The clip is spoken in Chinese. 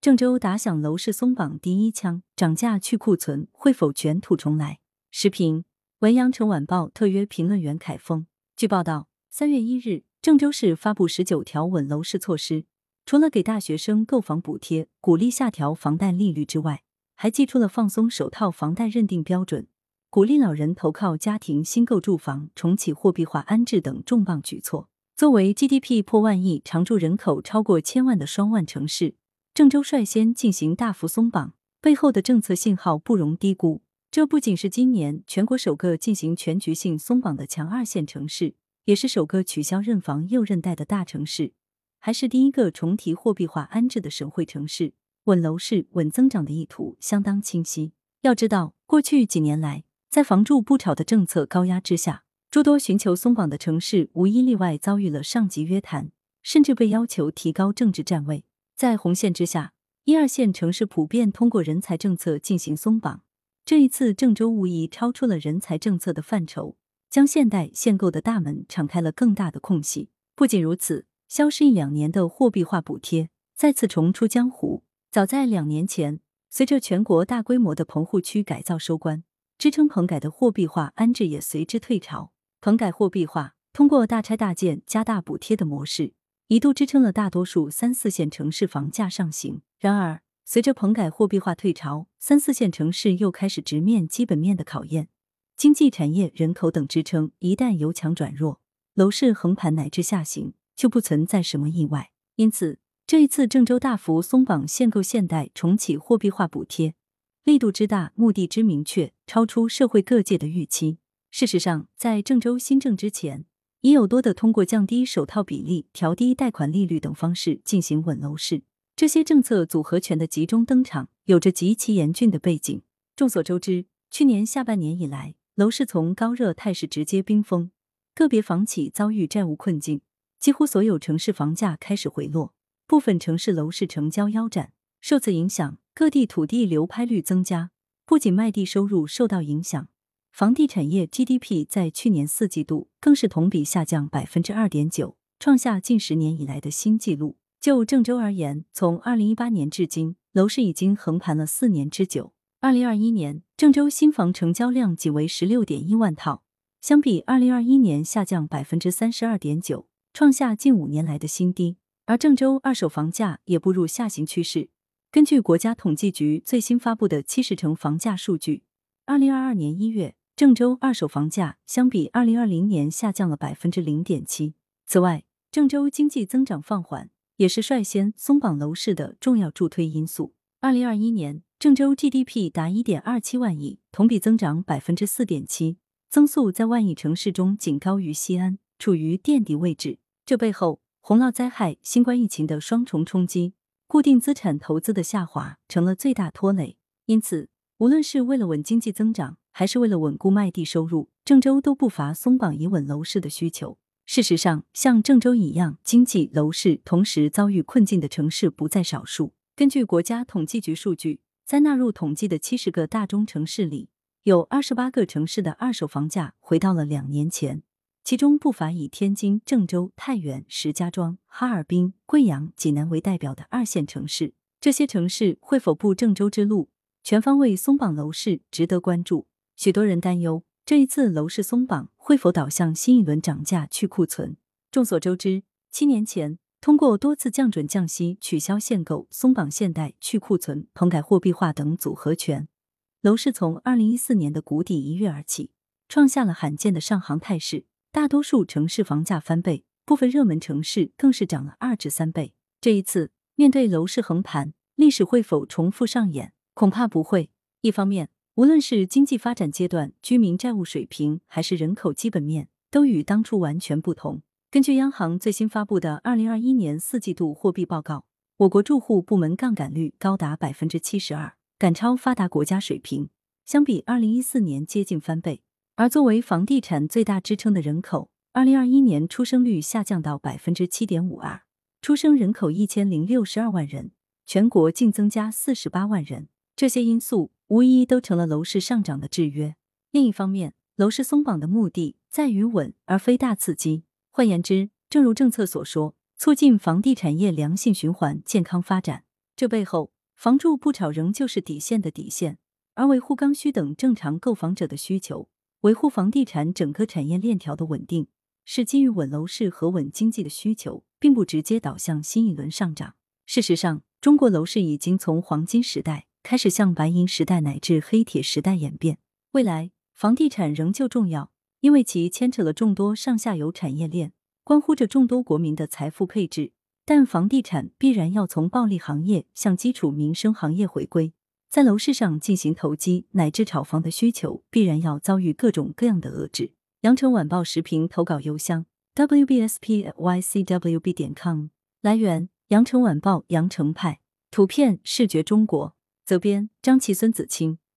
郑州打响楼市松绑第一枪，涨价去库存会否卷土重来？时评：文阳城晚报特约评论员凯峰。据报道，三月一日，郑州市发布十九条稳楼市措施，除了给大学生购房补贴、鼓励下调房贷利率之外，还寄出了放松首套房贷认定标准、鼓励老人投靠家庭新购住房、重启货币化安置等重磅举措。作为 GDP 破万亿、常住人口超过千万的双万城市。郑州率先进行大幅松绑，背后的政策信号不容低估。这不仅是今年全国首个进行全局性松绑的强二线城市，也是首个取消认房又认贷的大城市，还是第一个重提货币化安置的省会城市。稳楼市、稳增长的意图相当清晰。要知道，过去几年来，在房住不炒的政策高压之下，诸多寻求松绑的城市无一例外遭遇了上级约谈，甚至被要求提高政治站位。在红线之下，一二线城市普遍通过人才政策进行松绑。这一次，郑州无疑超出了人才政策的范畴，将现代限购的大门敞开了更大的空隙。不仅如此，消失一两年的货币化补贴再次重出江湖。早在两年前，随着全国大规模的棚户区改造收官，支撑棚改的货币化安置也随之退潮。棚改货币化，通过大拆大建加大补贴的模式。一度支撑了大多数三四线城市房价上行。然而，随着棚改货币化退潮，三四线城市又开始直面基本面的考验，经济、产业、人口等支撑一旦由强转弱，楼市横盘乃至下行就不存在什么意外。因此，这一次郑州大幅松绑限购限贷、重启货币化补贴，力度之大、目的之明确，超出社会各界的预期。事实上，在郑州新政之前。已有多的通过降低首套比例、调低贷款利率等方式进行稳楼市，这些政策组合拳的集中登场，有着极其严峻的背景。众所周知，去年下半年以来，楼市从高热态势直接冰封，个别房企遭遇债务困境，几乎所有城市房价开始回落，部分城市楼市成交腰斩。受此影响，各地土地流拍率增加，不仅卖地收入受到影响。房地产业 GDP 在去年四季度更是同比下降百分之二点九，创下近十年以来的新纪录。就郑州而言，从二零一八年至今，楼市已经横盘了四年之久。二零二一年，郑州新房成交量仅为十六点一万套，相比二零二一年下降百分之三十二点九，创下近五年来的新低。而郑州二手房价也步入下行趋势。根据国家统计局最新发布的七十城房价数据，二零二二年一月。郑州二手房价相比二零二零年下降了百分之零点七。此外，郑州经济增长放缓也是率先松绑楼市的重要助推因素。二零二一年，郑州 GDP 达一点二七万亿，同比增长百分之四点七，增速在万亿城市中仅高于西安，处于垫底位置。这背后，洪涝灾害、新冠疫情的双重冲击，固定资产投资的下滑成了最大拖累。因此，无论是为了稳经济增长，还是为了稳固卖地收入，郑州都不乏松绑以稳楼市的需求。事实上，像郑州一样经济楼市同时遭遇困境的城市不在少数。根据国家统计局数据，在纳入统计的七十个大中城市里，有二十八个城市的二手房价回到了两年前，其中不乏以天津、郑州、太原、石家庄、哈尔滨、贵阳、济南为代表的二线城市。这些城市会否步郑州之路，全方位松绑楼市，值得关注。许多人担忧，这一次楼市松绑会否导向新一轮涨价去库存？众所周知，七年前通过多次降准降息、取消限购、松绑限贷、去库存、棚改货币化等组合拳，楼市从二零一四年的谷底一跃而起，创下了罕见的上行态势。大多数城市房价翻倍，部分热门城市更是涨了二至三倍。这一次面对楼市横盘，历史会否重复上演？恐怕不会。一方面，无论是经济发展阶段、居民债务水平，还是人口基本面，都与当初完全不同。根据央行最新发布的二零二一年四季度货币报告，我国住户部门杠杆率高达百分之七十二，赶超发达国家水平，相比二零一四年接近翻倍。而作为房地产最大支撑的人口，二零二一年出生率下降到百分之七点五二，出生人口一千零六十二万人，全国净增加四十八万人。这些因素。无疑都成了楼市上涨的制约。另一方面，楼市松绑的目的在于稳，而非大刺激。换言之，正如政策所说，促进房地产业良性循环、健康发展。这背后，房住不炒仍旧是底线的底线，而维护刚需等正常购房者的需求，维护房地产整个产业链条的稳定，是基于稳楼市和稳经济的需求，并不直接导向新一轮上涨。事实上，中国楼市已经从黄金时代开始向白银时代乃至黑铁时代演变。未来，房地产仍旧重要，因为其牵扯了众多上下游产业链，关乎着众多国民的财富配置。但房地产必然要从暴利行业向基础民生行业回归，在楼市上进行投机乃至炒房的需求，必然要遭遇各种各样的遏制。羊城晚报时评投稿邮箱：wbspycwb 点 com。来源：羊城晚报羊城派。图片：视觉中国。责编：张琪、孙子清。